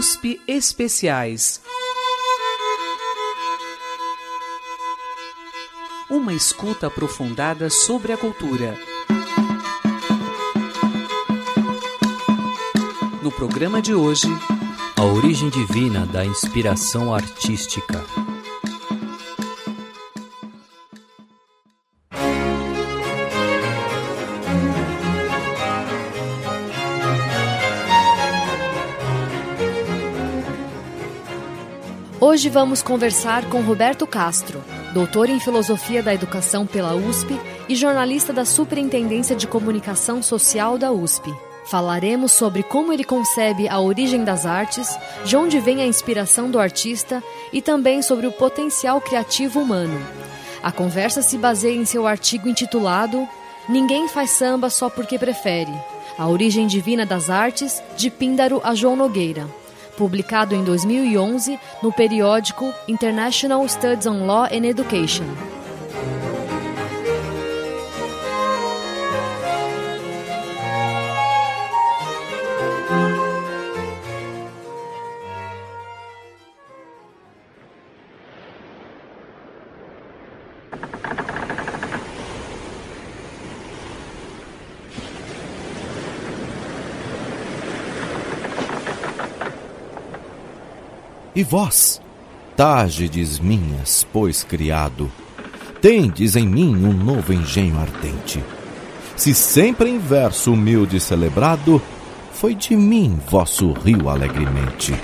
USP Especiais. Uma escuta aprofundada sobre a cultura. No programa de hoje, a origem divina da inspiração artística. Hoje vamos conversar com Roberto Castro, doutor em Filosofia da Educação pela USP e jornalista da Superintendência de Comunicação Social da USP. Falaremos sobre como ele concebe a origem das artes, de onde vem a inspiração do artista e também sobre o potencial criativo humano. A conversa se baseia em seu artigo intitulado Ninguém faz samba só porque prefere. A origem divina das artes, de Píndaro a João Nogueira publicado em 2011 no periódico International Studies on Law and Education. E vós, Tágides minhas, pois criado, tendes em mim um novo engenho ardente. Se sempre em verso humilde celebrado, foi de mim vosso rio alegremente.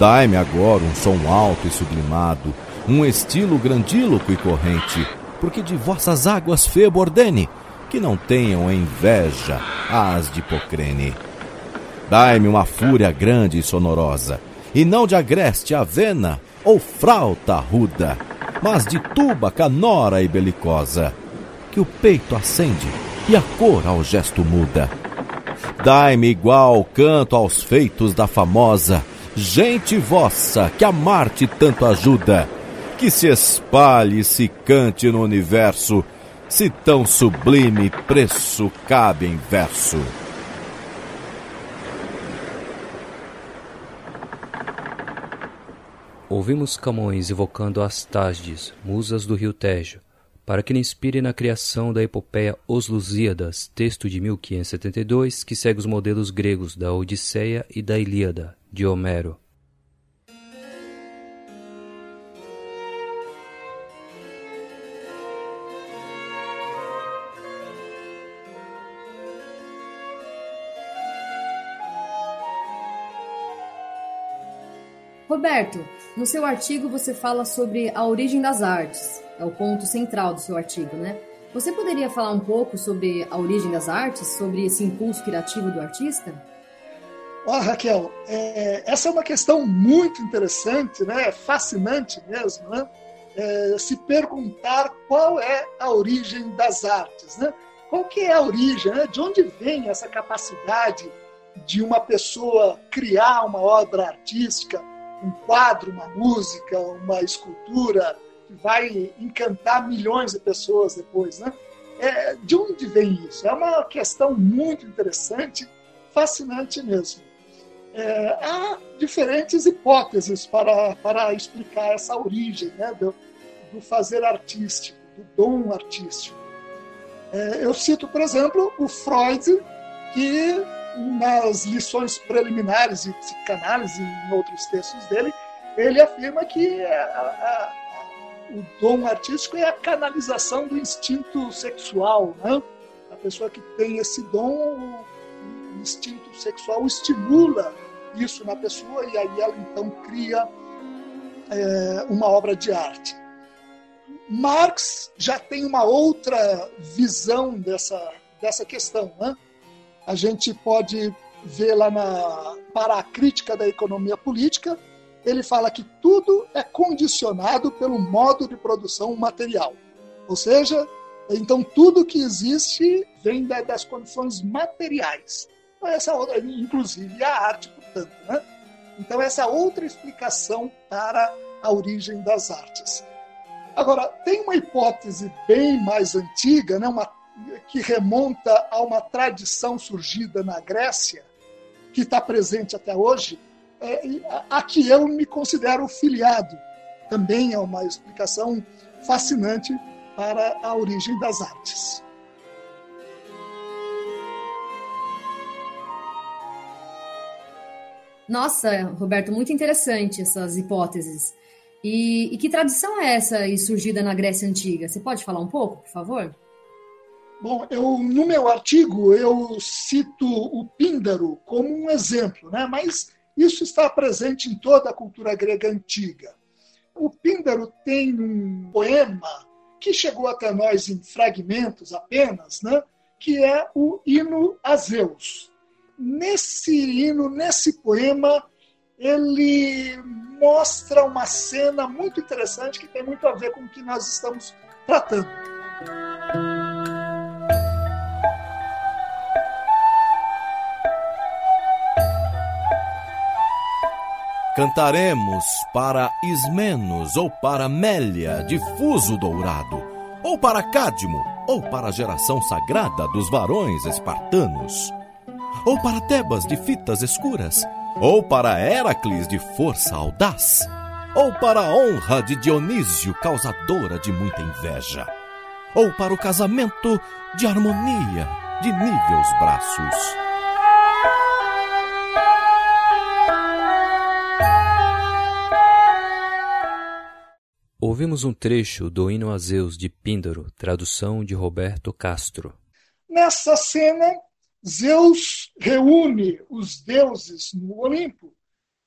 Dai-me agora um som alto e sublimado, um estilo grandíloco e corrente, porque de vossas águas febo ordene, que não tenham inveja as de Hipocrene. Dai-me uma fúria grande e sonorosa, e não de agreste avena ou frauta ruda, mas de tuba canora e belicosa, que o peito acende e a cor ao gesto muda. Dai-me igual canto aos feitos da famosa, gente vossa que a Marte tanto ajuda, que se espalhe e se cante no universo, se tão sublime preço cabe em verso. Ouvimos Camões evocando as Tasdes, musas do rio Tejo, para que lhe inspire na criação da epopeia Os Lusíadas, texto de 1572 que segue os modelos gregos da Odisseia e da Ilíada, de Homero. Roberto, no seu artigo você fala sobre a origem das artes, é o ponto central do seu artigo, né? Você poderia falar um pouco sobre a origem das artes, sobre esse impulso criativo do artista? Olha, Raquel, é, essa é uma questão muito interessante, né? fascinante mesmo, né? É, se perguntar qual é a origem das artes, né? Qual que é a origem, né? de onde vem essa capacidade de uma pessoa criar uma obra artística, um quadro, uma música, uma escultura que vai encantar milhões de pessoas depois, né? É, de onde vem isso? É uma questão muito interessante, fascinante mesmo. É, há diferentes hipóteses para, para explicar essa origem né, do, do fazer artístico, do dom artístico. É, eu cito, por exemplo, o Freud, que nas lições preliminares de psicanálise, em outros textos dele, ele afirma que a, a, o dom artístico é a canalização do instinto sexual. Né? A pessoa que tem esse dom, o instinto sexual estimula isso na pessoa e aí ela então cria é, uma obra de arte. Marx já tem uma outra visão dessa, dessa questão. Né? A gente pode ver lá na para a crítica da economia política, ele fala que tudo é condicionado pelo modo de produção material. Ou seja, então tudo que existe vem das condições materiais. Então, essa inclusive a arte, portanto. Né? Então, essa outra explicação para a origem das artes. Agora, tem uma hipótese bem mais antiga, né? uma que remonta a uma tradição surgida na Grécia, que está presente até hoje, é, a, que eu me considero filiado. Também é uma explicação fascinante para a origem das artes. Nossa, Roberto, muito interessante essas hipóteses. E, e, que tradição é essa surgida na Grécia Antiga? Você pode falar um pouco, por favor? Bom, eu, no meu artigo eu cito o Píndaro como um exemplo, né? mas isso está presente em toda a cultura grega antiga. O Píndaro tem um poema que chegou até nós em fragmentos apenas, né? que é o Hino a Zeus. Nesse hino, nesse poema, ele mostra uma cena muito interessante que tem muito a ver com o que nós estamos tratando. Cantaremos para Ismenos ou para Mélia, de fuso dourado, ou para Cádimo, ou para a geração sagrada dos varões espartanos, ou para Tebas de fitas escuras, ou para Heracles de força audaz, ou para a honra de Dionísio, causadora de muita inveja, ou para o casamento de harmonia de níveos braços. Ouvimos um trecho do hino a Zeus de Píndaro, tradução de Roberto Castro. Nessa cena, Zeus reúne os deuses no Olimpo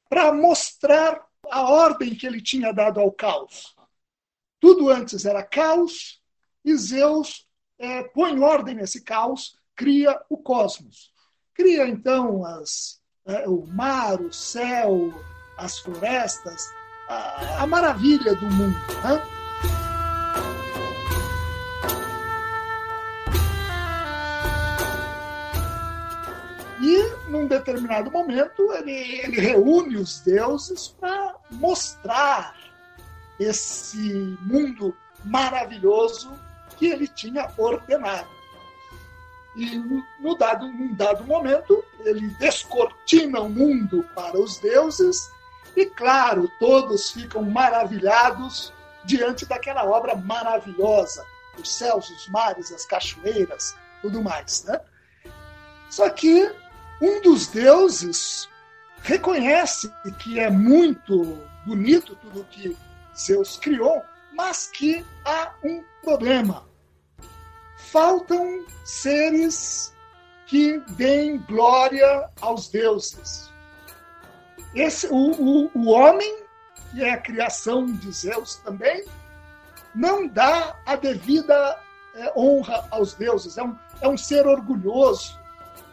para mostrar a ordem que ele tinha dado ao caos. Tudo antes era caos e Zeus é, põe ordem nesse caos, cria o cosmos. Cria então as, é, o mar, o céu, as florestas, a, maravilha do mundo. Né? E, num determinado momento, ele, ele reúne os deuses para mostrar esse mundo maravilhoso que ele tinha ordenado. E, no dado, num dado momento, ele descortina o mundo para os deuses e, claro, todos ficam maravilhados diante daquela obra maravilhosa, os céus, os mares, as cachoeiras, tudo mais. Né? Só que um dos deuses reconhece que é muito bonito tudo que Zeus criou, mas que há um problema. Faltam seres que deem glória aos deuses. Esse, o, o, o homem, que é a criação de Zeus também, não dá a devida é, honra aos deuses. É um, é um ser orgulhoso.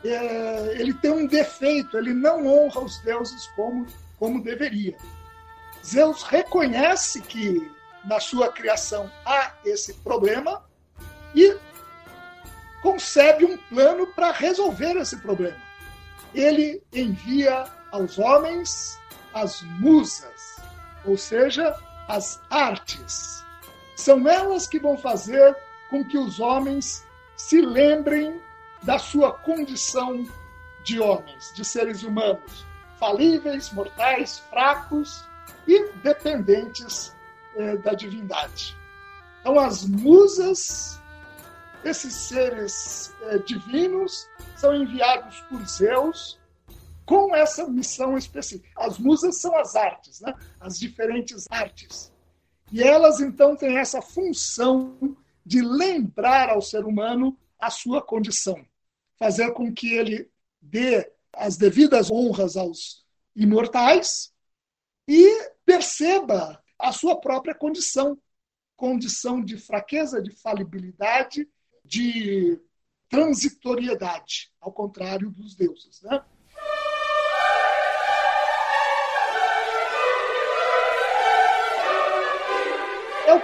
É, ele tem um defeito, ele não honra os deuses como, como deveria. Zeus reconhece que na sua criação há esse problema e concebe um plano para resolver esse problema. Ele envia aos homens as musas, ou seja, as artes. São elas que vão fazer com que os homens se lembrem da sua condição de homens, de seres humanos, falíveis, mortais, fracos e dependentes eh, da divindade. Então, as musas, esses seres eh, divinos, são enviados por Zeus com essa missão específica. As musas são as artes, né? as diferentes artes. E elas, então, têm essa função de lembrar ao ser humano a sua condição, fazer com que ele dê as devidas honras aos imortais e perceba a sua própria condição condição de fraqueza, de falibilidade, de transitoriedade, ao contrário dos deuses. Né?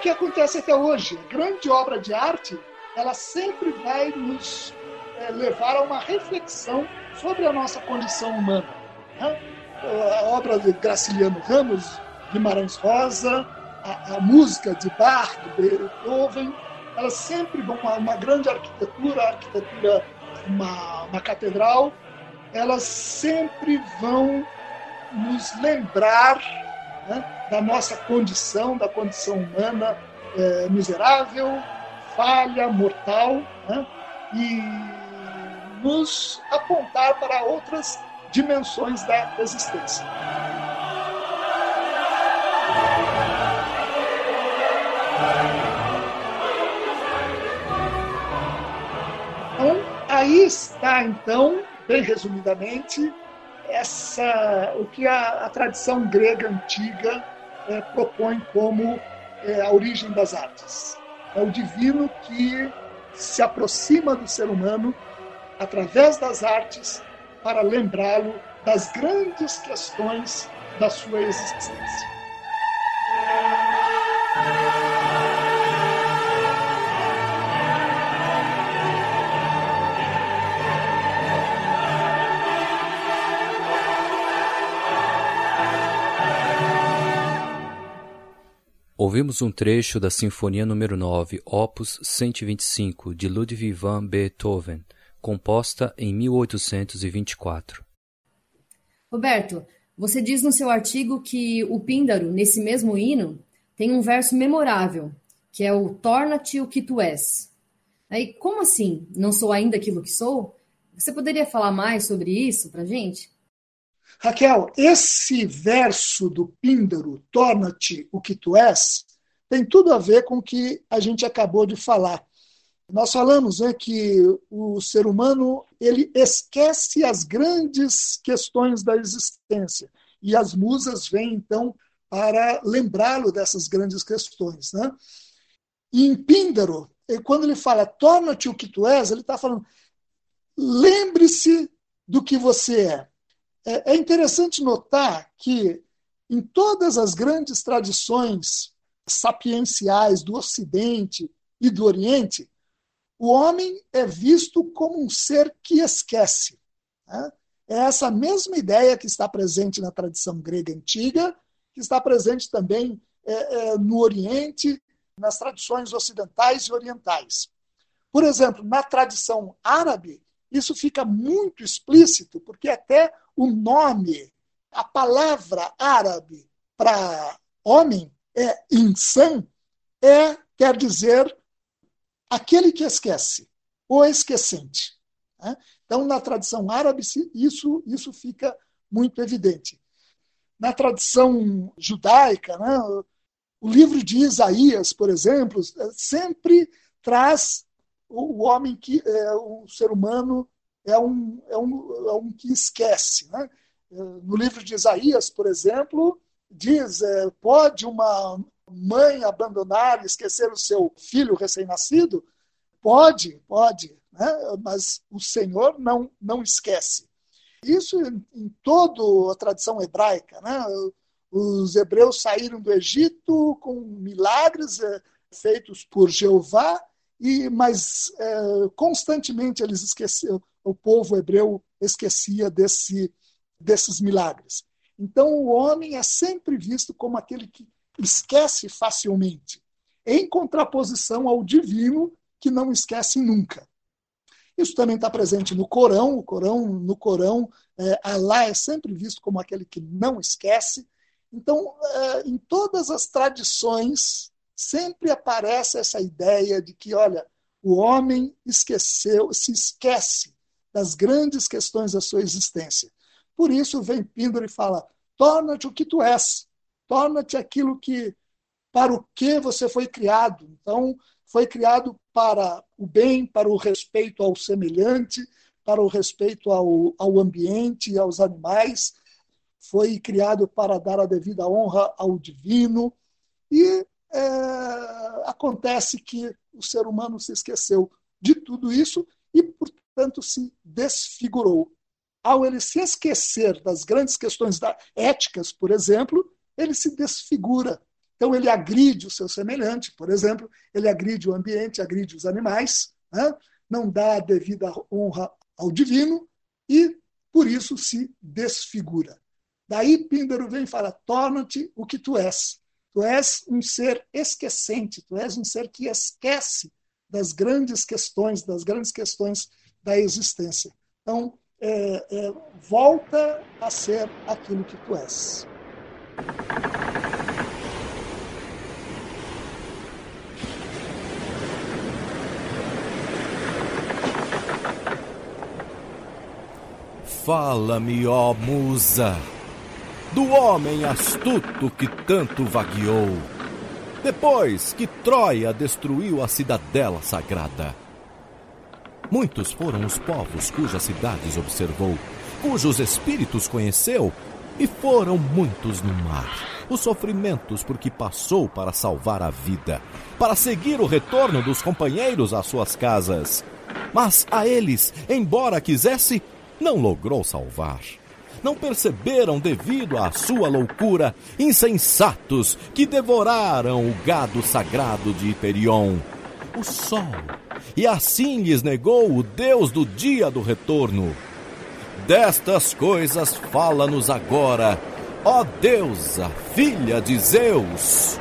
Que acontece até hoje. A grande obra de arte, ela sempre vai nos é, levar a uma reflexão sobre a nossa condição humana. Né? A obra de Graciliano Ramos, Guimarães Rosa, a, a música de Bach, de Beethoven, elas sempre vão a uma grande arquitetura, arquitetura, uma, uma catedral, elas sempre vão nos lembrar né, da nossa condição, da condição humana é, miserável, falha, mortal, né, e nos apontar para outras dimensões da existência. Então, aí está, então, bem resumidamente, essa, o que a, a tradição grega antiga é, propõe como é, a origem das artes. É o divino que se aproxima do ser humano através das artes para lembrá-lo das grandes questões da sua existência. Ouvimos um trecho da Sinfonia número 9, opus 125, de Ludwig van Beethoven, composta em 1824. Roberto, você diz no seu artigo que o Píndaro, nesse mesmo hino, tem um verso memorável, que é o Torna-te o que tu és. Aí, como assim? Não sou ainda aquilo que sou? Você poderia falar mais sobre isso para gente? Raquel, esse verso do Píndaro, torna-te o que tu és, tem tudo a ver com o que a gente acabou de falar. Nós falamos né, que o ser humano ele esquece as grandes questões da existência e as musas vêm então para lembrá-lo dessas grandes questões. Né? E em Píndaro, quando ele fala torna-te o que tu és, ele está falando lembre-se do que você é. É, é interessante notar que em todas as grandes tradições sapienciais do Ocidente e do Oriente, o homem é visto como um ser que esquece. Né? É essa mesma ideia que está presente na tradição grega antiga, que está presente também é, é, no Oriente, nas tradições ocidentais e orientais. Por exemplo, na tradição árabe, isso fica muito explícito, porque até o nome, a palavra árabe para homem é insan, é, quer dizer, aquele que esquece, o esquecente. Né? Então, na tradição árabe, isso, isso fica muito evidente. Na tradição judaica, né, o livro de Isaías, por exemplo, sempre traz o homem que é o ser humano é um, é um, é um que esquece. Né? No livro de Isaías, por exemplo, diz: é, pode uma mãe abandonar e esquecer o seu filho recém-nascido? Pode, pode, né? mas o Senhor não, não esquece. Isso em, em toda a tradição hebraica. Né? Os hebreus saíram do Egito com milagres é, feitos por Jeová, e mas é, constantemente eles esqueceram, o povo hebreu esquecia desse, desses milagres. Então, o homem é sempre visto como aquele que esquece facilmente, em contraposição ao divino, que não esquece nunca. Isso também está presente no Corão. O Corão, no Corão, é, Alá é sempre visto como aquele que não esquece. Então, é, em todas as tradições, sempre aparece essa ideia de que, olha, o homem esqueceu, se esquece das grandes questões da sua existência. Por isso vem Píndaro e fala: torna-te o que tu és, torna-te aquilo que para o que você foi criado. Então, foi criado para o bem, para o respeito ao semelhante, para o respeito ao, ao ambiente e aos animais. Foi criado para dar a devida honra ao divino. E é, acontece que o ser humano se esqueceu de tudo isso e, por tanto se desfigurou. Ao ele se esquecer das grandes questões da, éticas, por exemplo, ele se desfigura. Então ele agride o seu semelhante, por exemplo, ele agride o ambiente, agride os animais, né? não dá a devida honra ao divino e por isso se desfigura. Daí Píndaro vem e fala: torna-te o que tu és. Tu és um ser esquecente, tu és um ser que esquece das grandes questões, das grandes questões da existência. Então, é, é, volta a ser aquilo que tu és. Fala-me, ó musa, do homem astuto que tanto vagueou, depois que Troia destruiu a cidadela sagrada. Muitos foram os povos cujas cidades observou, cujos espíritos conheceu, e foram muitos no mar os sofrimentos por que passou para salvar a vida, para seguir o retorno dos companheiros às suas casas. Mas a eles, embora quisesse, não logrou salvar. Não perceberam, devido à sua loucura, insensatos que devoraram o gado sagrado de Hiperion, o sol, e assim lhes negou o Deus do dia do retorno. Destas coisas fala-nos agora, ó deusa, filha de Zeus.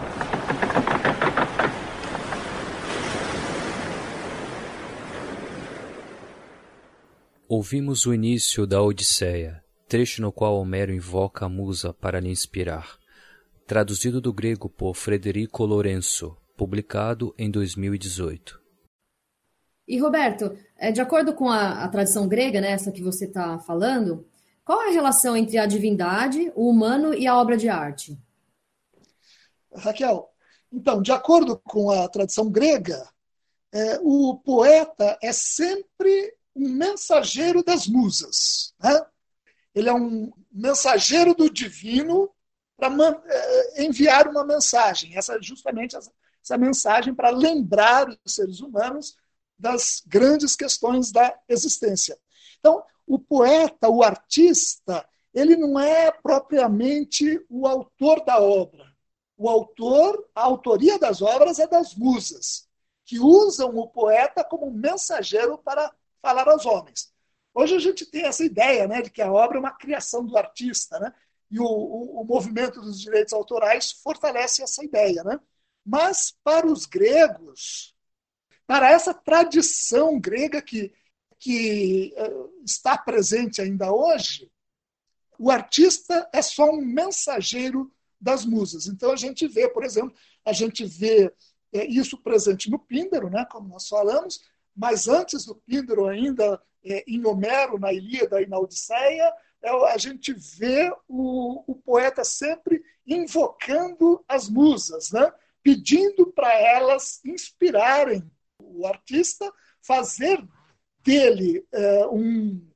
Ouvimos o início da Odisseia, trecho no qual Homero invoca a musa para lhe inspirar. Traduzido do grego por Frederico Lourenço, publicado em 2018. E Roberto, é, de acordo com a, a tradição grega, né, essa que você está falando, qual é a relação entre a divindade, o humano e a obra de arte? Raquel, então, de acordo com a tradição grega, é, o poeta é sempre um mensageiro das musas. Né? Ele é um mensageiro do divino para é, enviar uma mensagem. Essa é justamente essa, essa mensagem para lembrar os seres humanos das grandes questões da existência. Então, o poeta, o artista, ele não é propriamente o autor da obra. O autor, a autoria das obras é das musas, que usam o poeta como mensageiro para falar aos homens. Hoje a gente tem essa ideia né, de que a obra é uma criação do artista, né? e o, o, o movimento dos direitos autorais fortalece essa ideia. Né? Mas, para os gregos, para essa tradição grega que, que uh, está presente ainda hoje, o artista é só um mensageiro das musas. Então a gente vê, por exemplo, a gente vê é, isso presente no Píndaro, né, como nós falamos, mas antes do Píndaro, ainda é, em Homero, na Ilíada e na Odisseia, é, a gente vê o, o, poeta sempre invocando as musas, né? Pedindo para elas inspirarem o artista, fazer dele é, um,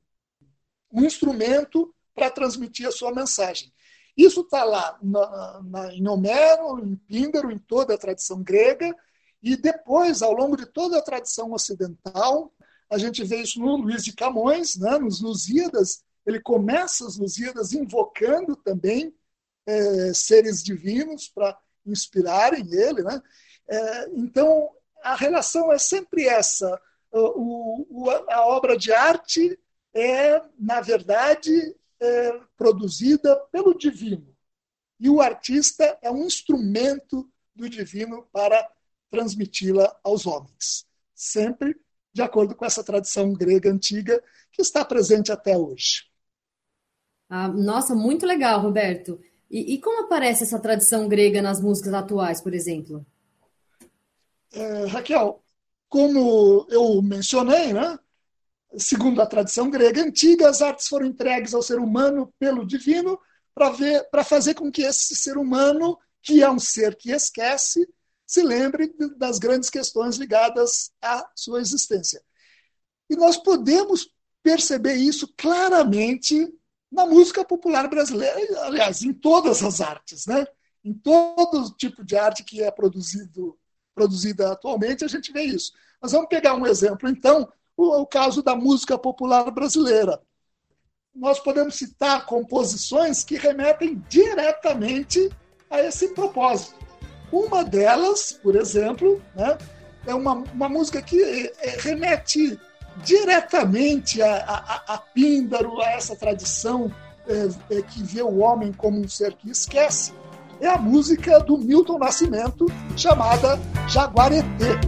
um instrumento para transmitir a sua mensagem. Isso está lá na, na, em Homero, em Píndaro, em toda a tradição grega, e depois, ao longo de toda a tradição ocidental, a gente vê isso no Luiz de Camões, né, nos Lusíadas, ele começa as Lusíadas invocando também é, seres divinos para inspirarem ele. Né? É, então, a relação é sempre essa. O, o, a obra de arte é, na verdade, é, produzida pelo divino. E o artista é um instrumento do divino para transmiti-la aos homens. Sempre de acordo com essa tradição grega antiga que está presente até hoje. Ah, nossa, muito legal, Roberto. E, e, como aparece essa tradição grega nas músicas atuais, por exemplo? É, Raquel, como eu mencionei, né, segundo a tradição grega antiga, as artes foram entregues ao ser humano pelo divino para fazer com que esse ser humano, que é um ser que esquece, se lembre das grandes questões ligadas à sua existência. E nós podemos perceber isso claramente na música popular brasileira, aliás, em todas as artes, né? Em todo tipo de arte que é produzido, produzida atualmente, a gente vê isso. Mas vamos pegar um exemplo, então, o, o caso da música popular brasileira. Nós podemos citar composições que remetem diretamente a esse propósito. Uma delas, por exemplo, né, é uma, uma música que é, remete diretamente a, a, a Píndaro, a essa tradição é, é, que vê o homem como um ser que esquece. É a música do Milton Nascimento, chamada Jaguareté.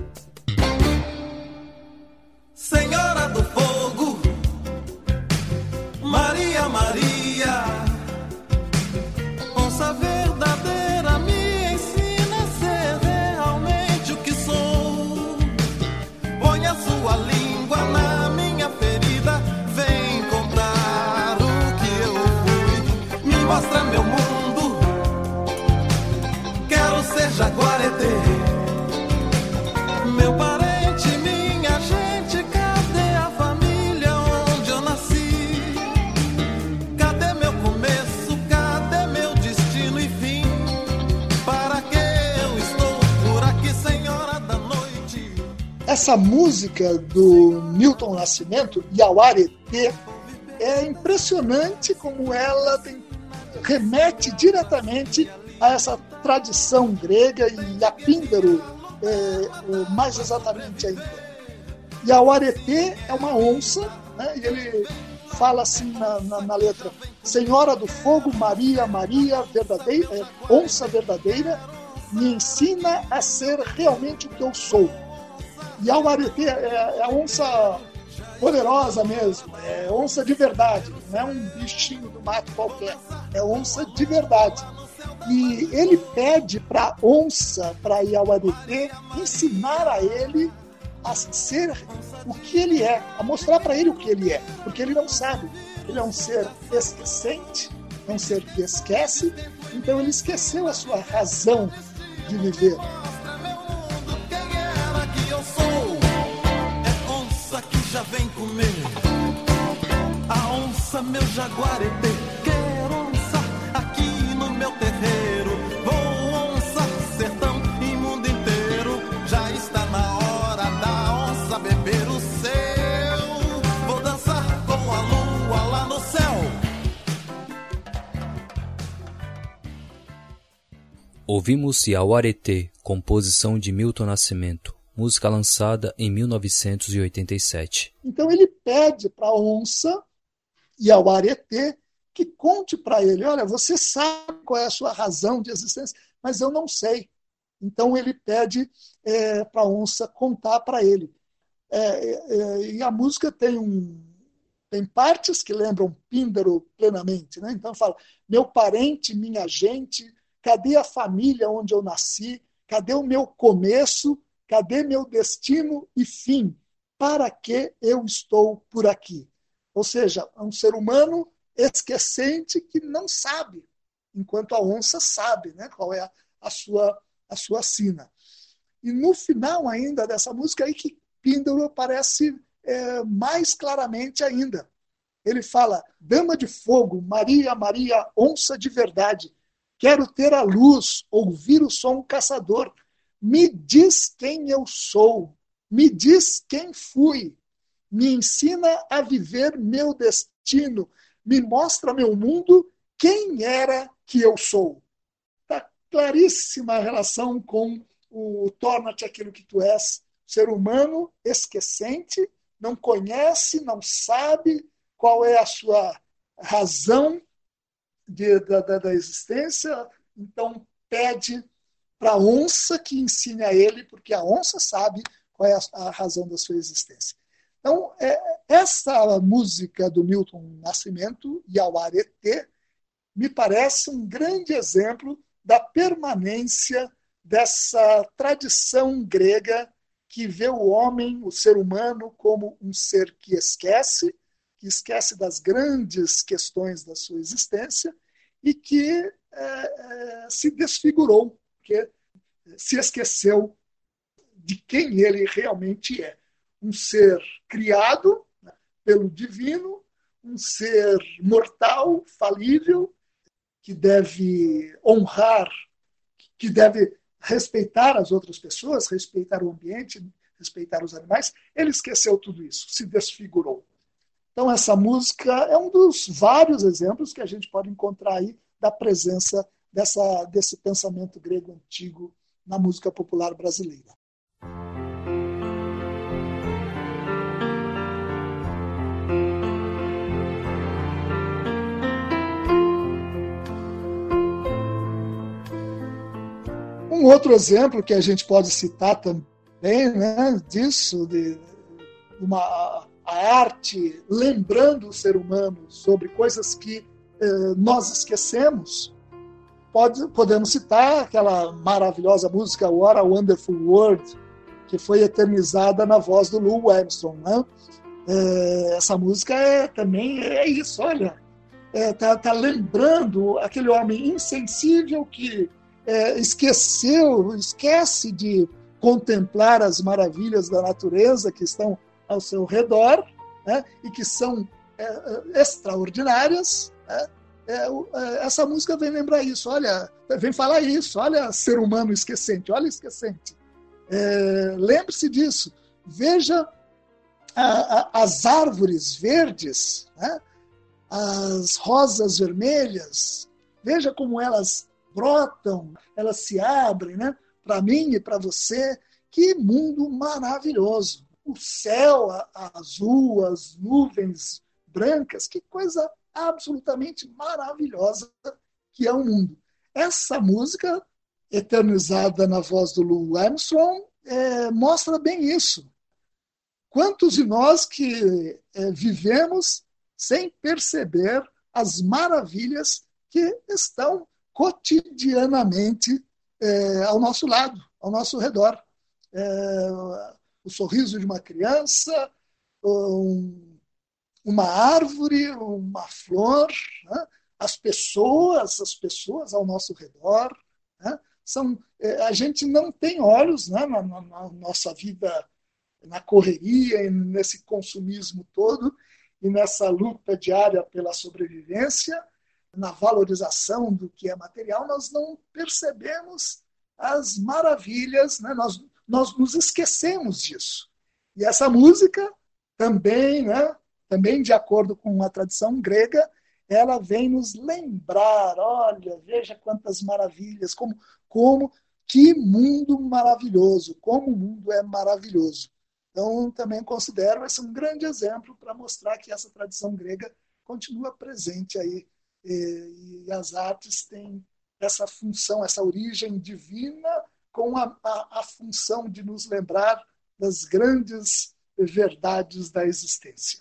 Essa música do Milton Nascimento, Yauaretê, é impressionante como ela tem, remete diretamente a essa tradição grega e a Píndaro é, mais exatamente ainda. Yauaretê é uma onça, né, e ele fala assim na, na, na, letra: Senhora do Fogo, Maria, Maria, verdadeira, é, onça verdadeira, me ensina a ser realmente o que eu sou. E a Uaretê é, é a onça poderosa mesmo, é onça de verdade, não é um bichinho do mato qualquer, é onça de verdade. E ele pede para onça, para Iauaretê, ensinar a ele a ser o que ele é, a mostrar para ele o que ele é, porque ele não sabe. Ele é um ser esquecente, é um ser que esquece, então ele esqueceu a sua razão de viver. É onça que já vem comer. A onça, meu jaguareté. Quer onça aqui no meu terreiro. Vou onça, sertão e mundo inteiro. Já está na hora da onça beber o céu. Vou dançar com a lua lá no céu. Ouvimos Aretê, composição de Milton Nascimento, música lançada em 1987. Então ele pede para a onça e ao Aretê que conte para ele: olha, você sabe qual é a sua razão de existência, mas eu não sei. Então ele pede é, para a onça contar para ele. É, é, e a música tem um, tem partes que lembram Píndaro plenamente, né? Então fala: meu parente, minha gente, Cadê a família onde eu nasci? Cadê o meu começo? Cadê meu destino e fim? Para que eu estou por aqui? Ou seja, é um ser humano esquecente que não sabe, enquanto a onça sabe né, qual é a, a sua, a sua sina. E no final ainda dessa música aí que Píndaro aparece é, mais claramente ainda. Ele fala, dama de fogo, Maria, Maria, onça de verdade, Quero ter a luz, ouvir o som caçador. Me diz quem eu sou, me diz quem fui, me ensina a viver meu destino, me mostra meu mundo, quem era que eu sou. Está claríssima a relação com o torna-te aquilo que tu és. Ser humano esquecente, não conhece, não sabe qual é a sua razão de, da, da, existência, então pede para a onça que ensine a ele, porque a onça sabe qual é a, a razão da sua existência. Então, é, essa música do Milton Nascimento, Yauaretê, me parece um grande exemplo da permanência dessa tradição grega que vê o homem, o ser humano, como um ser que esquece, que esquece das grandes questões da sua existência e que é, é, se desfigurou, que se esqueceu de quem ele realmente é. Um ser criado né, pelo divino, um ser mortal, falível, que deve honrar, que deve respeitar as outras pessoas, respeitar o ambiente, respeitar os animais. Ele esqueceu tudo isso, se desfigurou. Então, essa música é um dos vários exemplos que a gente pode encontrar aí da presença dessa, desse pensamento grego antigo na música popular brasileira. Um outro exemplo que a gente pode citar também né, disso, de uma a arte lembrando o ser humano sobre coisas que eh, nós esquecemos. Pode, podemos citar aquela maravilhosa música What a Wonderful World, que foi eternizada na voz do Lou Armstrong. Né? Eh, essa música é, também é isso, olha, está é, tá lembrando aquele homem insensível que é, esqueceu, esquece de contemplar as maravilhas da natureza que estão ao seu redor né, e que são é, é, extraordinárias. Né, é, é, essa música vem lembrar isso, olha, vem falar isso, olha ser humano esquecente, olha esquecente. É, lembre-se disso. Veja a, a, as árvores verdes, né? as rosas vermelhas, veja como elas brotam, elas se abrem, né? Para mim e para você, que mundo maravilhoso! O céu azul, as nuvens brancas, que coisa absolutamente maravilhosa que é o mundo. Essa música, eternizada na voz do Lou Armstrong, é, mostra bem isso. Quantos de nós que é, vivemos sem perceber as maravilhas que estão cotidianamente é, ao nosso lado, ao nosso redor. É, o sorriso de uma criança, um, uma árvore, uma flor, né? as pessoas, as pessoas ao nosso redor. Né? São, é, a gente não tem olhos né? na, na, na nossa vida, na correria, nesse consumismo todo e nessa luta diária pela sobrevivência, na valorização do que é material, nós não percebemos as maravilhas, né? nós, nós nos esquecemos disso. E essa música também, né? Também de acordo com a tradição grega, ela vem nos lembrar, olha, veja quantas maravilhas, como, como que mundo maravilhoso, como o mundo é maravilhoso. Então, também considero esse um grande exemplo para mostrar que essa tradição grega continua presente aí. E, e as artes têm essa função, essa origem divina, com a, a, a função de nos lembrar das grandes verdades da existência.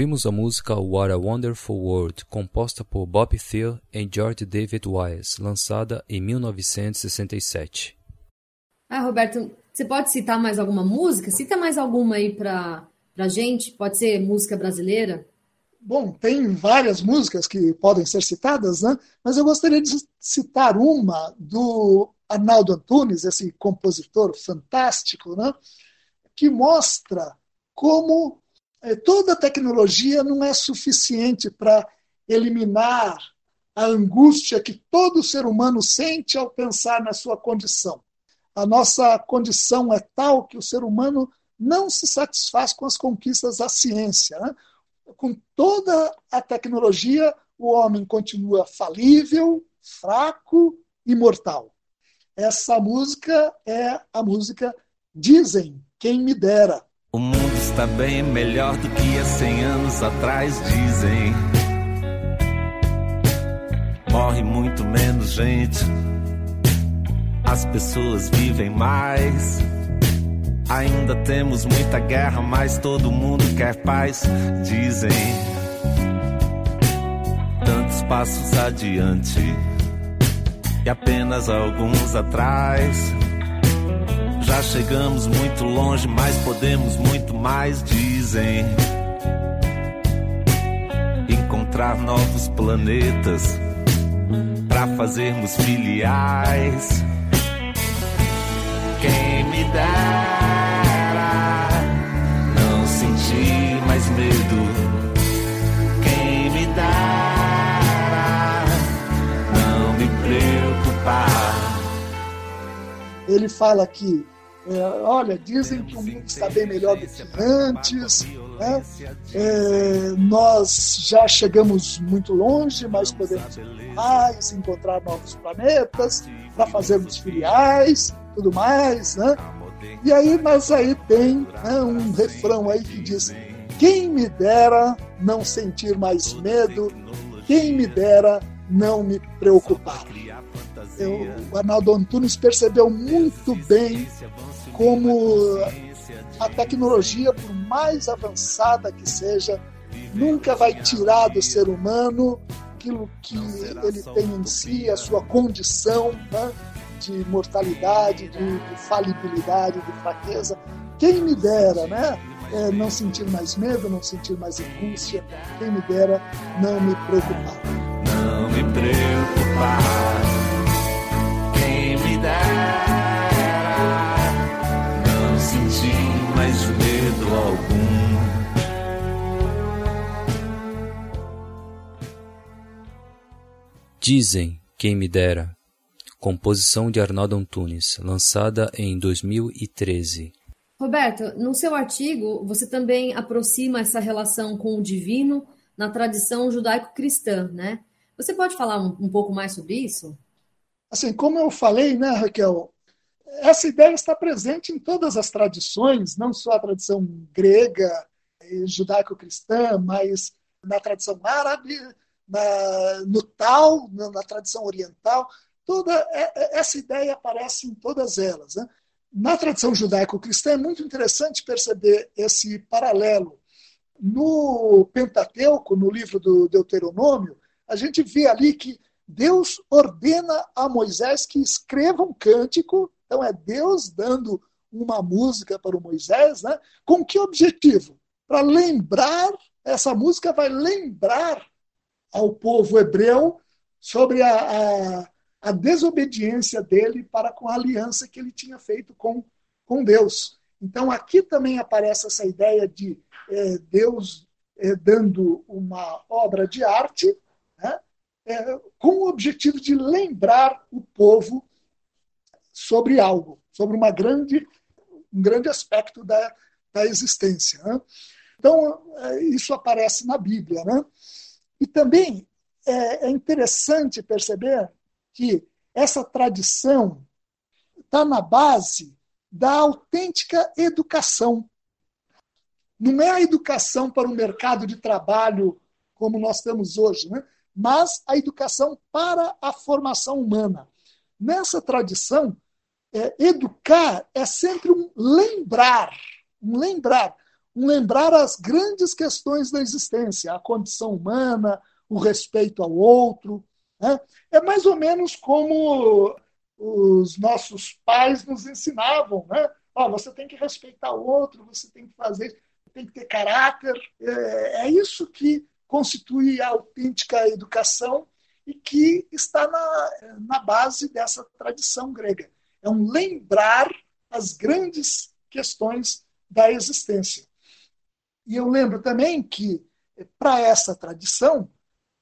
Ouvimos a música What a Wonderful World, composta por Bob Thiel e George David Wise, lançada em 1967. Ah, Roberto, você pode citar mais alguma música? Cita mais alguma aí para a gente? Pode ser música brasileira? Bom, tem várias músicas que podem ser citadas, né? mas eu gostaria de citar uma do Arnaldo Antunes, esse compositor fantástico, né? que mostra como toda tecnologia não é suficiente para eliminar a angústia que todo ser humano sente ao pensar na sua condição. A nossa condição é tal que o ser humano não se satisfaz com as conquistas da ciência. Né? Com toda a tecnologia, o homem continua falível, fraco e mortal. Essa música é a música Dizem Quem Me Dera. Mundo está bem melhor do que há cem anos atrás, dizem. Morre muito menos gente, as pessoas vivem mais. Ainda temos muita guerra, mas todo mundo quer paz, dizem. Tantos passos adiante e apenas alguns atrás. Já chegamos muito longe, mas podemos muito mais, dizem. Encontrar novos planetas para fazermos filiais. Quem me dera não sentir mais medo. Quem me dera não me preocupar. Ele fala que é, olha, dizem que o mundo está bem melhor do que antes, né? é, nós já chegamos muito longe, mas podemos mais encontrar novos planetas para fazermos filiais, tudo mais, né? E aí, mas aí tem né, um refrão aí que diz: quem me dera não sentir mais medo, quem me dera não me preocupar. Eu, o Arnaldo Antunes percebeu muito bem como a tecnologia, por mais avançada que seja, nunca vai tirar do ser humano aquilo que ele tem em si, a sua condição né, de mortalidade, de, de, falibilidade, de fraqueza. Quem me dera, né? É, não sentir mais medo, não sentir mais angústia, quem me dera não me preocupar. Não me preocupar, Dizem, quem me dera. Composição de Arnaldo Antunes, lançada em 2013. Roberto, no seu artigo, você também aproxima essa relação com o divino na tradição judaico-cristã, né? Você pode falar um, um pouco mais sobre isso? Assim, como eu falei, né, Raquel, essa ideia está presente em todas as tradições, não só a tradição grega e judaico-cristã, mas na tradição árabe, na, no tal, na, na, tradição oriental. Toda essa ideia aparece em todas elas. Né? Na tradição judaico-cristã é muito interessante perceber esse paralelo. No Pentateuco, no livro do Deuteronômio, a gente vê ali que Deus ordena a Moisés que escreva um cântico então é Deus dando uma música para o Moisés, né? com que objetivo? Para lembrar, essa música vai lembrar ao povo hebreu sobre a, a, a, desobediência dele para com a aliança que ele tinha feito com, com Deus. Então aqui também aparece essa ideia de é, Deus é, dando uma obra de arte, né? é, com o objetivo de lembrar o povo sobre algo, sobre uma grande, um grande aspecto da, da existência. Né? Então, é, isso aparece na Bíblia. Né? E também é, é interessante perceber que essa tradição está na base da autêntica educação. Não é a educação para o mercado de trabalho como nós temos hoje, né? mas a educação para a formação humana. Nessa tradição, é, educar é sempre um lembrar, um lembrar, um lembrar as grandes questões da existência, a condição humana, o respeito ao outro. Né? É mais ou menos como os nossos pais nos ensinavam, né? Oh, você tem que respeitar o outro, você tem que fazer, tem que ter caráter. É, é isso que constitui a autêntica educação e que está na, na base dessa tradição grega. É um lembrar as grandes questões da existência. E eu lembro também que, para essa tradição,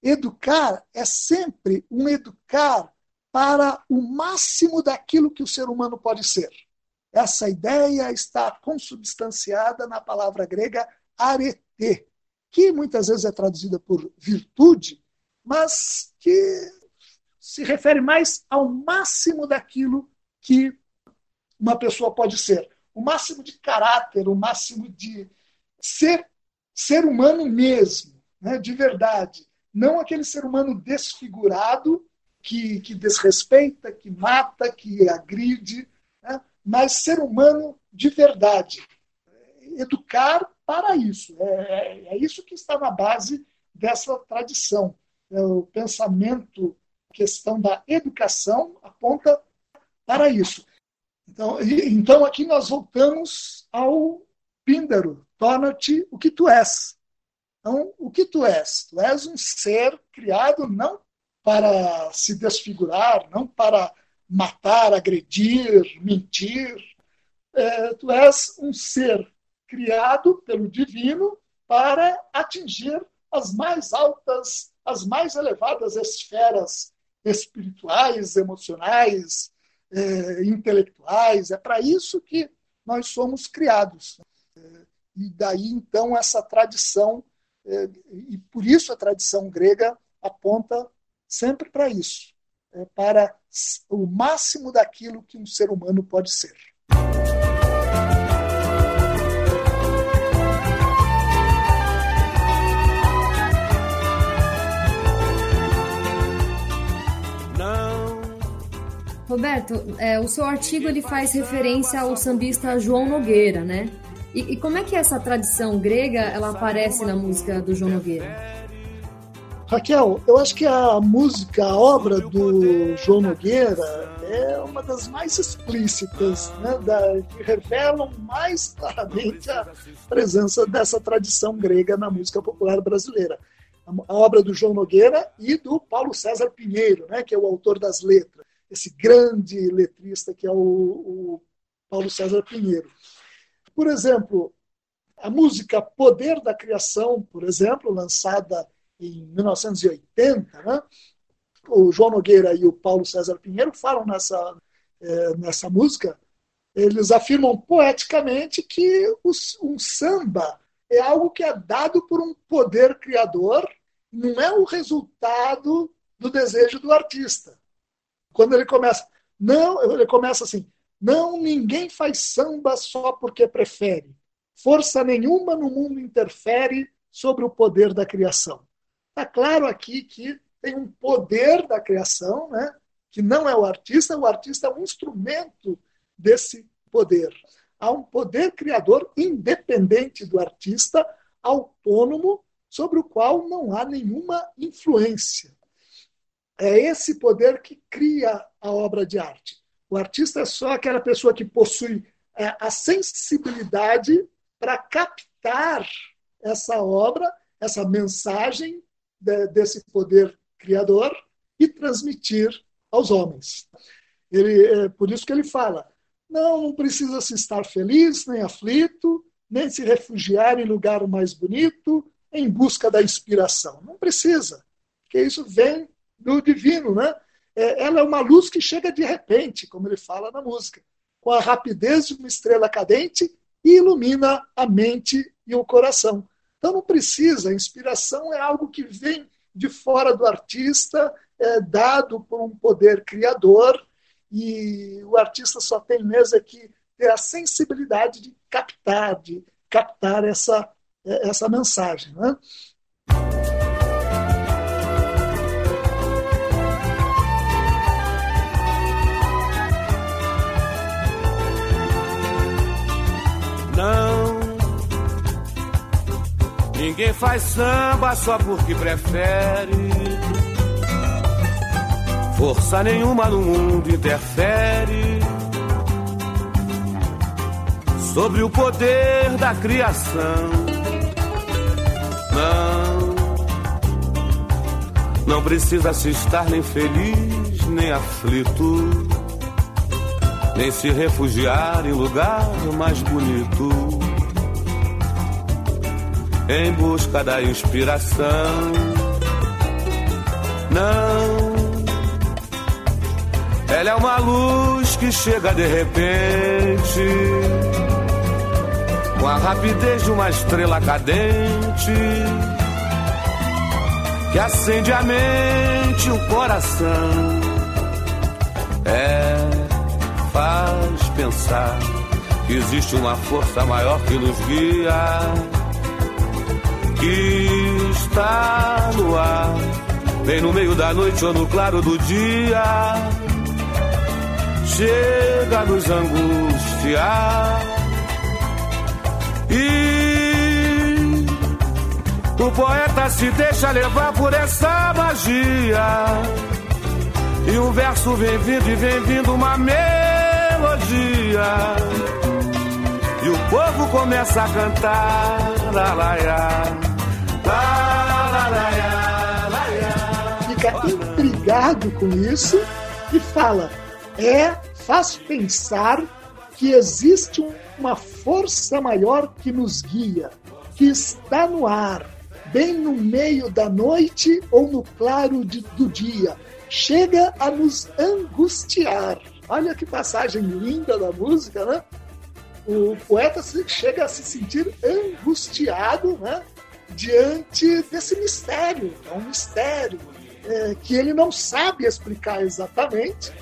educar é sempre um educar para o máximo daquilo que o ser humano pode ser. Essa ideia está consubstanciada na palavra grega arete, que muitas vezes é traduzida por virtude, mas que se refere mais ao máximo daquilo que uma pessoa pode ser. O máximo de caráter, o máximo de, ser ser humano mesmo, né, de verdade. Não aquele ser humano desfigurado que, que desrespeita, que mata, que agride, né, mas ser humano de verdade. Educar para isso. É, é, é isso que está na base dessa tradição. É o pensamento, a questão da educação aponta para isso. Então, então aqui nós voltamos ao Píndaro, torna-te o que tu és. Então, o que tu és? Tu és um ser criado não para se desfigurar, não para matar, agredir, mentir. É, tu és um ser criado pelo divino para atingir as mais altas, as mais elevadas esferas espirituais, emocionais, é, intelectuais. É para isso que nós somos criados. É, e daí, então, essa tradição, é, e por isso a tradição grega aponta sempre para isso é, para o máximo daquilo que um ser humano pode ser. Roberto, é, o seu artigo ele faz referência ao sambista João Nogueira, né? E, e, como é que essa tradição grega ela aparece na música do João Nogueira? Raquel, eu acho que a música, a obra do João Nogueira é uma das mais explícitas, né, da, que revelam mais claramente a presença dessa tradição grega na música popular brasileira. A, a obra do João Nogueira e do Paulo César Pinheiro, né, que é o autor das letras esse grande letrista que é o, o Paulo César Pinheiro. Por exemplo, a música Poder da Criação, por exemplo, lançada em 1980, né? o João Nogueira e o Paulo César Pinheiro falam nessa, é, nessa música, eles afirmam poeticamente que os, um samba é algo que é dado por um poder criador, não é o resultado do desejo do artista. Quando ele começa, não, ele começa assim: não, ninguém faz samba só porque prefere. Força nenhuma no mundo interfere sobre o poder da criação. Está claro aqui que tem um poder da criação, né? que não é o artista, o artista é um instrumento desse poder. Há um poder criador independente do artista, autônomo, sobre o qual não há nenhuma influência. É esse poder que cria a obra de arte. O artista é só aquela pessoa que possui é, a sensibilidade para captar essa obra, essa mensagem de, desse poder criador e transmitir aos homens. Ele, é por isso que ele fala: não, não precisa se estar feliz, nem aflito, nem se refugiar em lugar mais bonito, em busca da inspiração. Não precisa, porque isso vem do divino, né? É, ela é uma luz que chega de repente, como ele fala na música, com a rapidez de uma estrela cadente e ilumina a mente e o coração. Então não precisa, a inspiração é algo que vem de fora do artista, é dado por um poder criador, e o artista só tem mesmo que ter a sensibilidade de captar, de captar essa, essa mensagem. Né? Ninguém faz samba só porque prefere. Força nenhuma no mundo interfere sobre o poder da criação. Não, não precisa se estar nem feliz nem aflito, nem se refugiar em lugar mais bonito. Em busca da inspiração. Não, ela é uma luz que chega de repente, com a rapidez de uma estrela cadente, que acende a mente e o coração. É, faz pensar que existe uma força maior que nos guia que está no ar, vem no meio da noite ou no claro do dia, chega a nos angustiar. E o poeta se deixa levar por essa magia. E o verso vem vindo e vem vindo uma melodia. E o povo começa a cantar. La, la, Fica intrigado com isso e fala: é, faz pensar que existe uma força maior que nos guia, que está no ar, bem no meio da noite ou no claro de, do dia. Chega a nos angustiar. Olha que passagem linda da música, né? O poeta chega a se sentir angustiado, né? Diante desse mistério. É um mistério é, que ele não sabe explicar exatamente,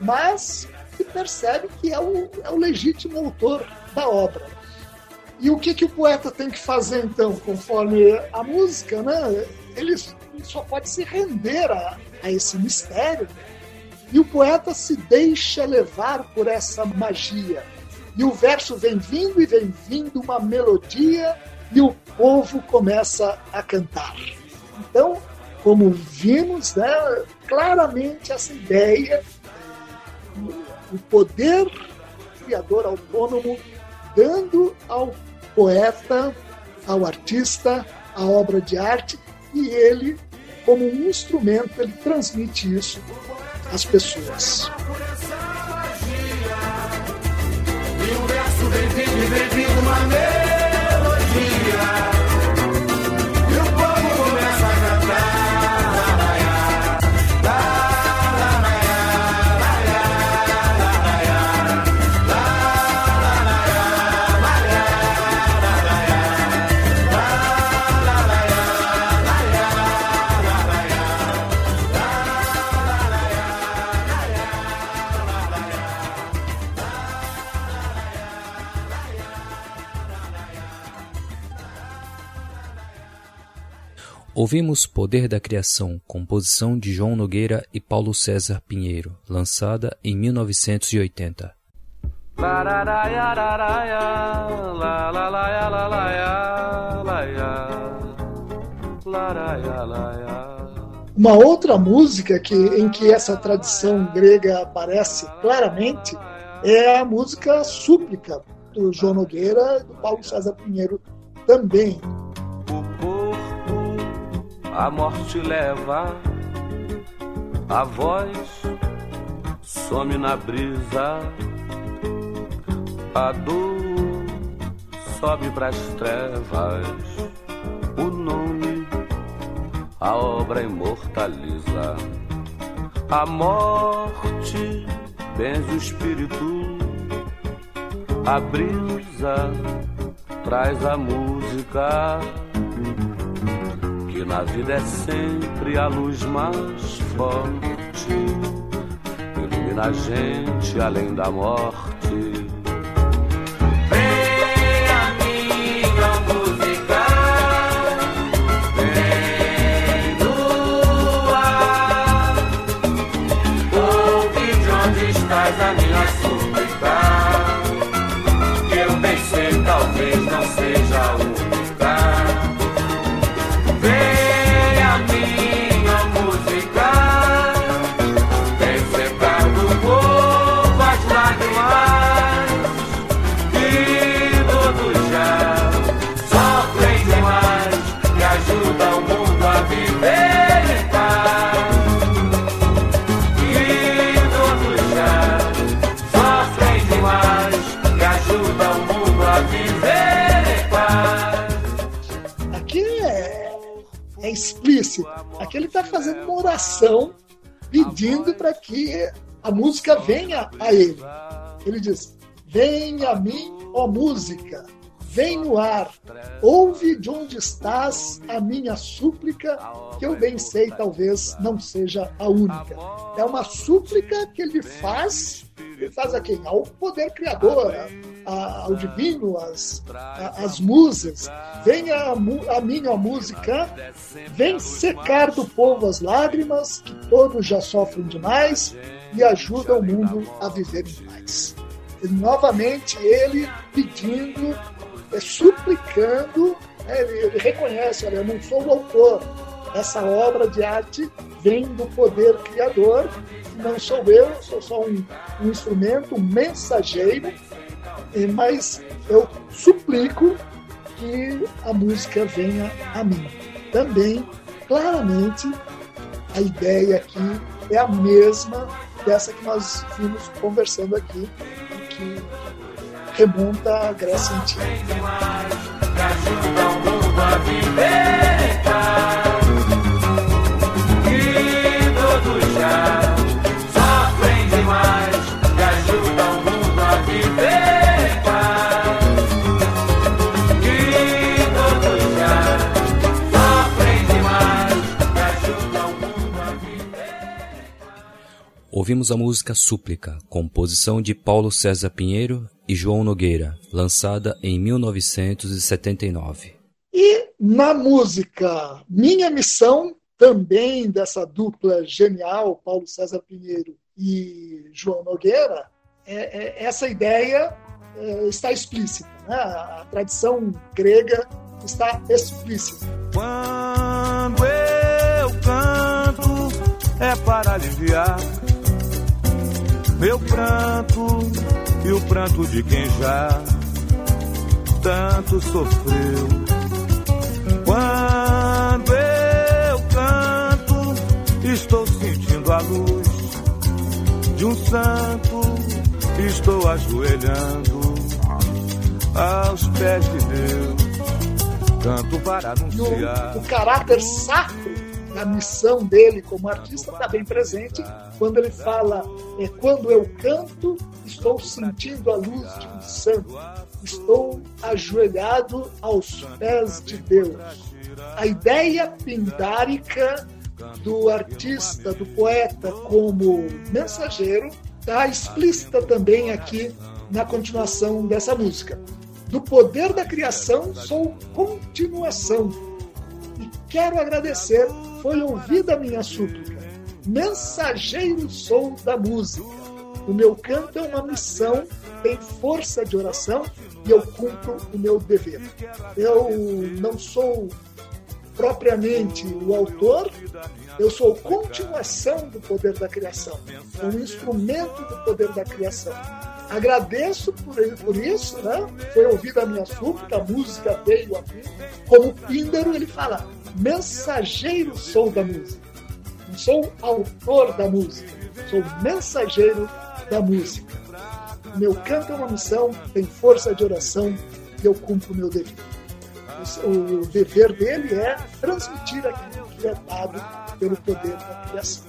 mas que percebe que é o, é o legítimo autor da obra. E o que, que o poeta tem que fazer, então, conforme a música, né? Ele só pode se render a, a esse mistério. E o poeta se deixa levar por essa magia. E o verso vem vindo e vem vindo uma melodia e o povo começa a cantar. Então, como vimos, né, claramente essa ideia, o poder criador autônomo dando ao poeta, ao artista, a obra de arte e ele, como um instrumento, ele transmite isso às pessoas. E o verso Ouvimos Poder da Criação, composição de João Nogueira e Paulo César Pinheiro, lançada em 1980. Uma outra música que, em que essa tradição grega aparece claramente é a música Súplica, do João Nogueira e do Paulo César Pinheiro também a morte leva, a voz some na brisa, a dor sobe pras trevas, o nome a obra imortaliza, a morte benze o espírito, a brisa traz a música na vida é sempre a luz mais forte, ilumina a gente além da morte. Fazendo uma oração pedindo para que a música venha a ele. Ele diz: Vem a mim, ó música, vem no ar, ouve de onde estás a minha súplica, que eu bem sei talvez não seja a única. É uma súplica que ele faz faz a quem? Ao poder criador, a, ao divino, a, as musas. Vem a, a minha música, vem secar do povo as lágrimas, que todos já sofrem demais, e ajuda o mundo a viver paz. E, novamente, ele pedindo, é, suplicando, né, ele, ele reconhece, olha, eu não sou o autor, essa obra de arte vem do poder criador, não sou eu, sou só um, um instrumento, um mensageiro, mas eu suplico que a música venha a mim. Também, claramente, a ideia aqui é a mesma dessa que nós vimos conversando aqui, que remonta à Grécia Antiga. Ouvimos a música Súplica, composição de Paulo César Pinheiro e João Nogueira, lançada em 1979. E na música Minha Missão, também dessa dupla genial, Paulo César Pinheiro e João Nogueira, é, é, essa ideia é, está explícita. Né? A tradição grega está explícita. Quando eu canto é para aliviar meu pranto e o pranto de quem já tanto sofreu. Quando eu canto, estou sentindo a luz de um santo, estou ajoelhando aos pés de Deus. Canto para anunciar. o caráter sacro na missão dele como artista está bem presente quando ele fala é quando eu canto estou sentindo a luz de um santo. Estou ajoelhado aos pés de Deus. A ideia pindárica do artista do poeta como mensageiro está explícita também aqui na continuação dessa música. Do poder da criação sou continuação quero agradecer foi ouvida a minha súplica. Mensageiro sou da música. O meu canto é uma missão, tem força de oração e eu cumpro o meu dever. Eu não sou propriamente o autor, eu sou continuação do poder da criação, um instrumento do poder da criação. Agradeço por, por isso, né? Foi ouvida a minha súplica, a música veio a mim. Como Píndaro, ele fala: mensageiro sou da música. Não sou autor da música, sou mensageiro da música. Meu canto é uma missão, tem força de oração e eu cumpro o meu dever. O, dever dele é transmitir aquilo que é dado pelo poder da criação.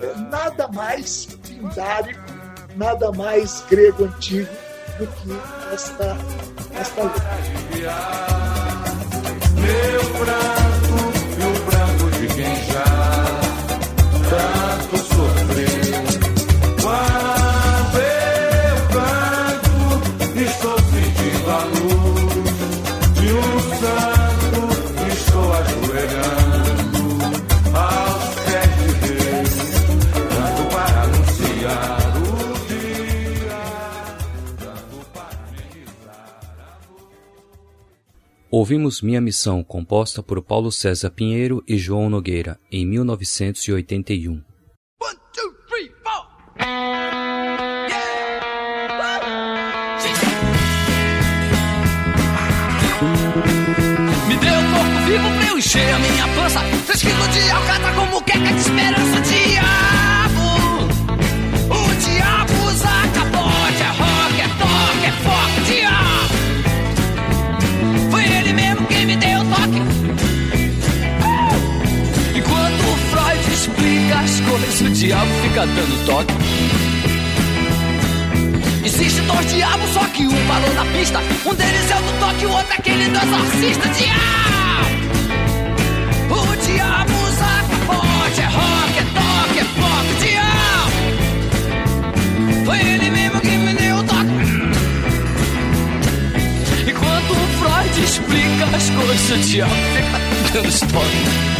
É nada mais pindárico, nada mais grego antigo do que esta, esta letra. Meu pranto Ouvimos Minha Missão, composta por Paulo César Pinheiro e João Nogueira, em 1981. One, two, three, four. Me dê um corpo vivo pra eu encher a minha pança. Três quilos de como queca de esperança. diabo fica dando toque. Existe dois diabos, só que um parou na pista. Um deles é o do toque, o outro é aquele do exorcista. Diabo! O diabo usa capote, é rock, é toque, é pop. Diabo! Foi ele mesmo que me deu o toque. E quando o Freud explica as coisas, o diabo fica dando toque.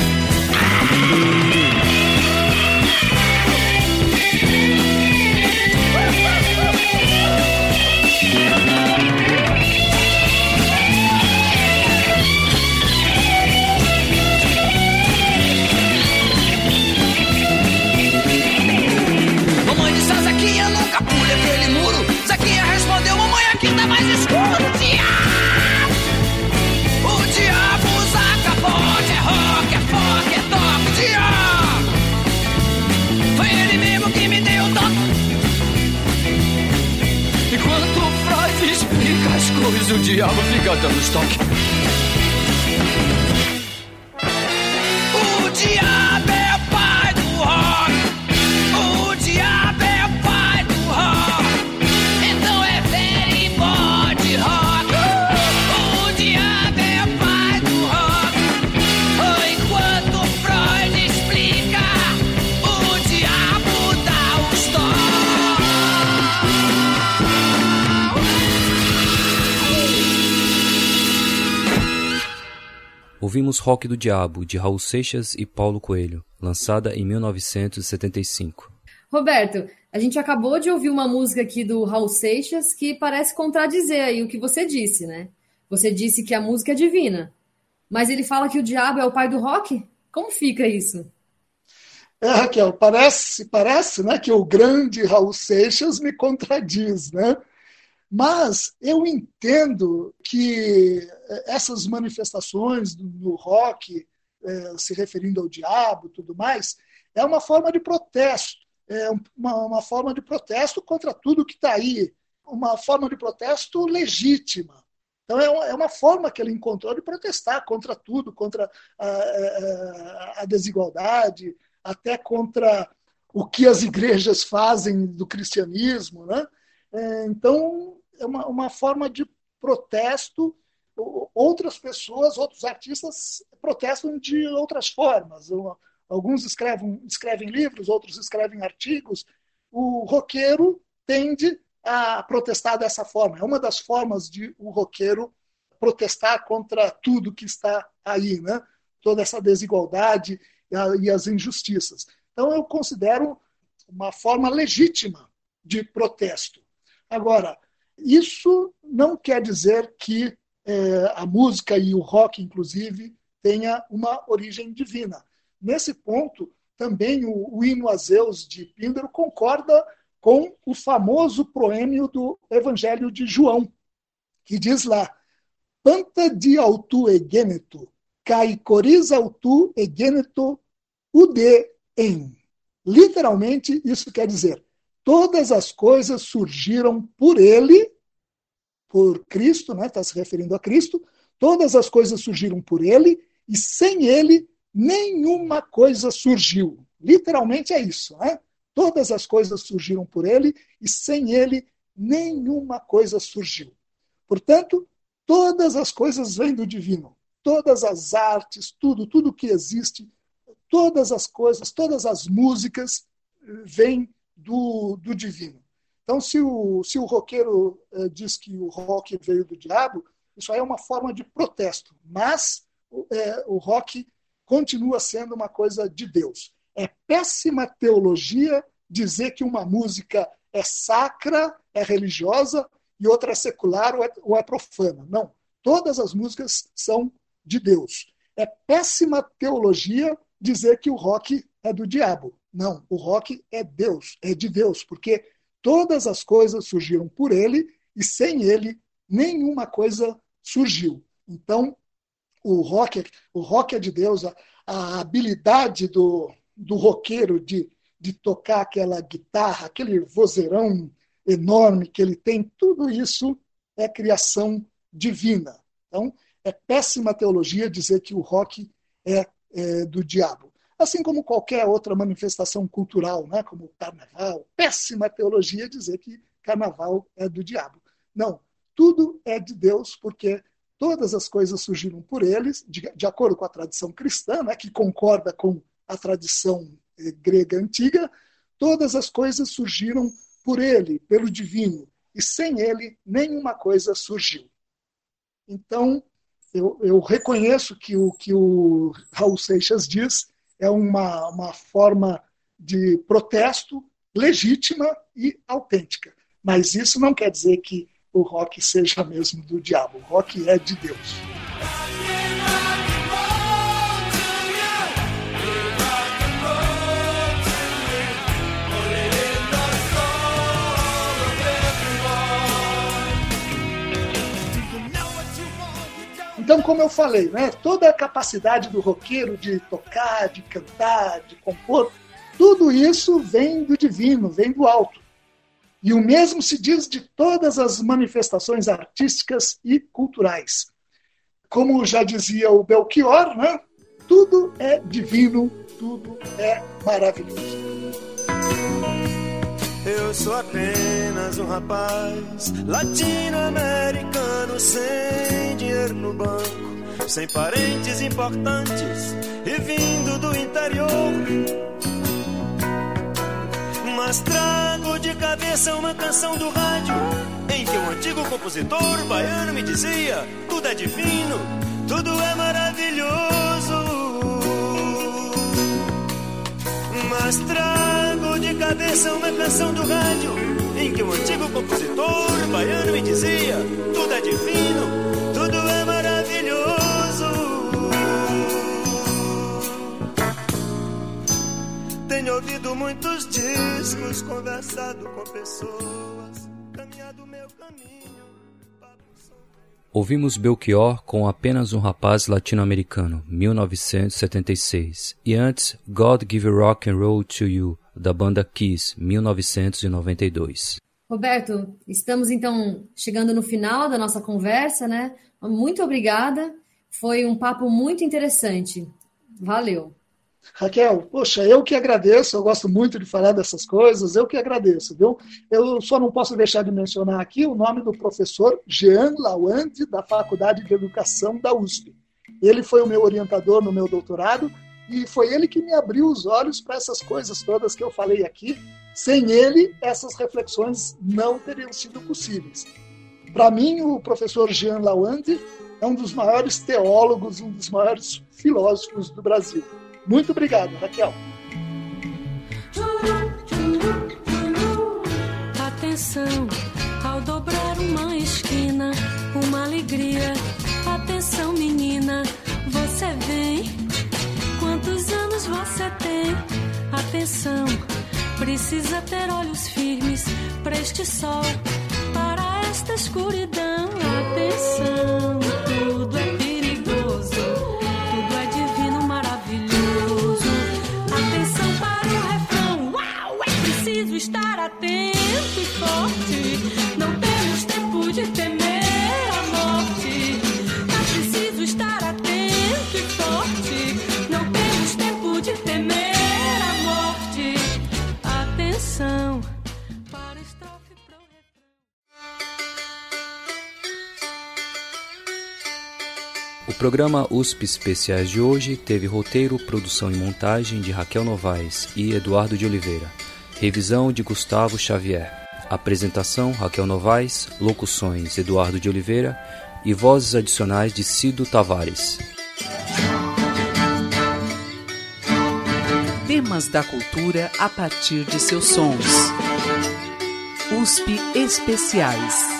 Coisas, o diabo fica dando estoque. Ouvimos Rock do Diabo, de Raul Seixas e Paulo Coelho, lançada em 1975. Roberto, a gente acabou de ouvir uma música aqui do Raul Seixas que parece contradizer aí o que você disse, né? Você disse que a música é divina, mas ele fala que o diabo é o pai do rock? Como fica isso? É, Raquel, parece, parece né, que o grande Raul Seixas me contradiz, né? Mas eu entendo que essas manifestações no rock, eh, se referindo ao diabo tudo mais, é uma forma de protesto, é uma, uma forma de protesto contra tudo que está aí, uma forma de protesto legítima. Então, é uma, é uma, forma que ele encontrou de protestar contra tudo, contra a, a, a desigualdade, até contra o que as igrejas fazem do cristianismo. Né? É, então, é uma, uma forma de protesto. Outras pessoas, outros artistas protestam de outras formas. Alguns escrevem, escrevem livros, outros escrevem artigos. O roqueiro tende a protestar dessa forma. É uma das formas de o roqueiro protestar contra tudo que está aí, né? toda essa desigualdade e as injustiças. Então, eu considero uma forma legítima de protesto. Agora, isso não quer dizer que é, a música e o rock, inclusive, tenha uma origem divina. Nesse ponto, também o, o hino a Zeus de Píndaro concorda com o famoso proêmio do Evangelho de João, que diz lá: Panta di autu egeneto, kai coris autu egeneto ude em. Literalmente, isso quer dizer: todas as coisas surgiram por ele, por Cristo, né? está se referindo a Cristo, todas as coisas surgiram por ele, e sem ele nenhuma coisa surgiu. Literalmente é isso, né? Todas as coisas surgiram por ele, e sem ele nenhuma coisa surgiu. Portanto, todas as coisas vêm do divino. Todas as artes, tudo, tudo que existe, todas as coisas, todas as músicas vêm do, do divino. Então, se o, se o roqueiro eh, diz que o rock veio do diabo, isso aí é uma forma de protesto, mas eh, o rock continua sendo uma coisa de Deus. É péssima teologia dizer que uma música é sacra, é religiosa, e outra é secular ou é, ou é profana. Não. Todas as músicas são de Deus. É péssima teologia dizer que o rock é do diabo. Não, o rock é Deus, é de Deus, porque todas as coisas surgiram por ele e sem ele nenhuma coisa surgiu. Então, o rock, o rock é de Deus, a, a habilidade do, do roqueiro de, de tocar aquela guitarra, aquele vozeirão enorme que ele tem, tudo isso é criação divina. Então, é péssima teologia dizer que o rock é, é do diabo assim como qualquer outra manifestação cultural, né, como o carnaval. Péssima teologia dizer que carnaval é do diabo. Não, tudo é de Deus, porque todas as coisas surgiram por eles, de, de acordo com a tradição cristã, né, que concorda com a tradição eh, grega antiga, todas as coisas surgiram por ele, pelo divino, e sem ele nenhuma coisa surgiu. Então, eu, eu reconheço que o que o Raul Seixas diz é uma, uma forma de protesto legítima e autêntica. Mas isso não quer dizer que o rock seja mesmo do diabo. O rock é de Deus. Como eu falei, né, toda a capacidade do roqueiro de tocar, de cantar, de compor, tudo isso vem do divino, vem do alto. E o mesmo se diz de todas as manifestações artísticas e culturais. Como já dizia o Belchior, né, tudo é divino, tudo é maravilhoso. Eu sou apenas um rapaz latino-americano sem dinheiro no banco, sem parentes importantes e vindo do interior. Mas trago de cabeça uma canção do rádio em que um antigo compositor baiano me dizia: tudo é divino, tudo é maravilhoso. Mas trago de cabeça uma canção do rádio em que um antigo compositor baiano me dizia: tudo é divino, tudo é maravilhoso. Tenho ouvido muitos discos, conversado com pessoas, caminhado meu caminho. Ouvimos Belchior com Apenas um Rapaz Latino-Americano, 1976, e antes God Give Rock and Roll to You, da banda Kiss, 1992. Roberto, estamos então chegando no final da nossa conversa, né? Muito obrigada, foi um papo muito interessante. Valeu. Raquel, poxa, eu que agradeço, eu gosto muito de falar dessas coisas, eu que agradeço, viu? Eu só não posso deixar de mencionar aqui o nome do professor Jean Lawande, da Faculdade de Educação da USP. Ele foi o meu orientador no meu doutorado e foi ele que me abriu os olhos para essas coisas todas que eu falei aqui. Sem ele, essas reflexões não teriam sido possíveis. Para mim, o professor Jean Lawande é um dos maiores teólogos, um dos maiores filósofos do Brasil. Muito obrigado, Raquel. Atenção, ao dobrar uma esquina, uma alegria. Atenção, menina, você vem. Você tem? Atenção, precisa ter olhos firmes para este sol, para esta escuridão. Atenção, tudo é perigoso, tudo é divino, maravilhoso. Atenção para o refrão, uau, é preciso estar atento e forte. Programa USP Especiais de hoje teve roteiro, produção e montagem de Raquel Novaes e Eduardo de Oliveira. Revisão de Gustavo Xavier. Apresentação Raquel Novaes, locuções Eduardo de Oliveira e vozes adicionais de Cido Tavares. Temas da cultura a partir de seus sons. USP Especiais.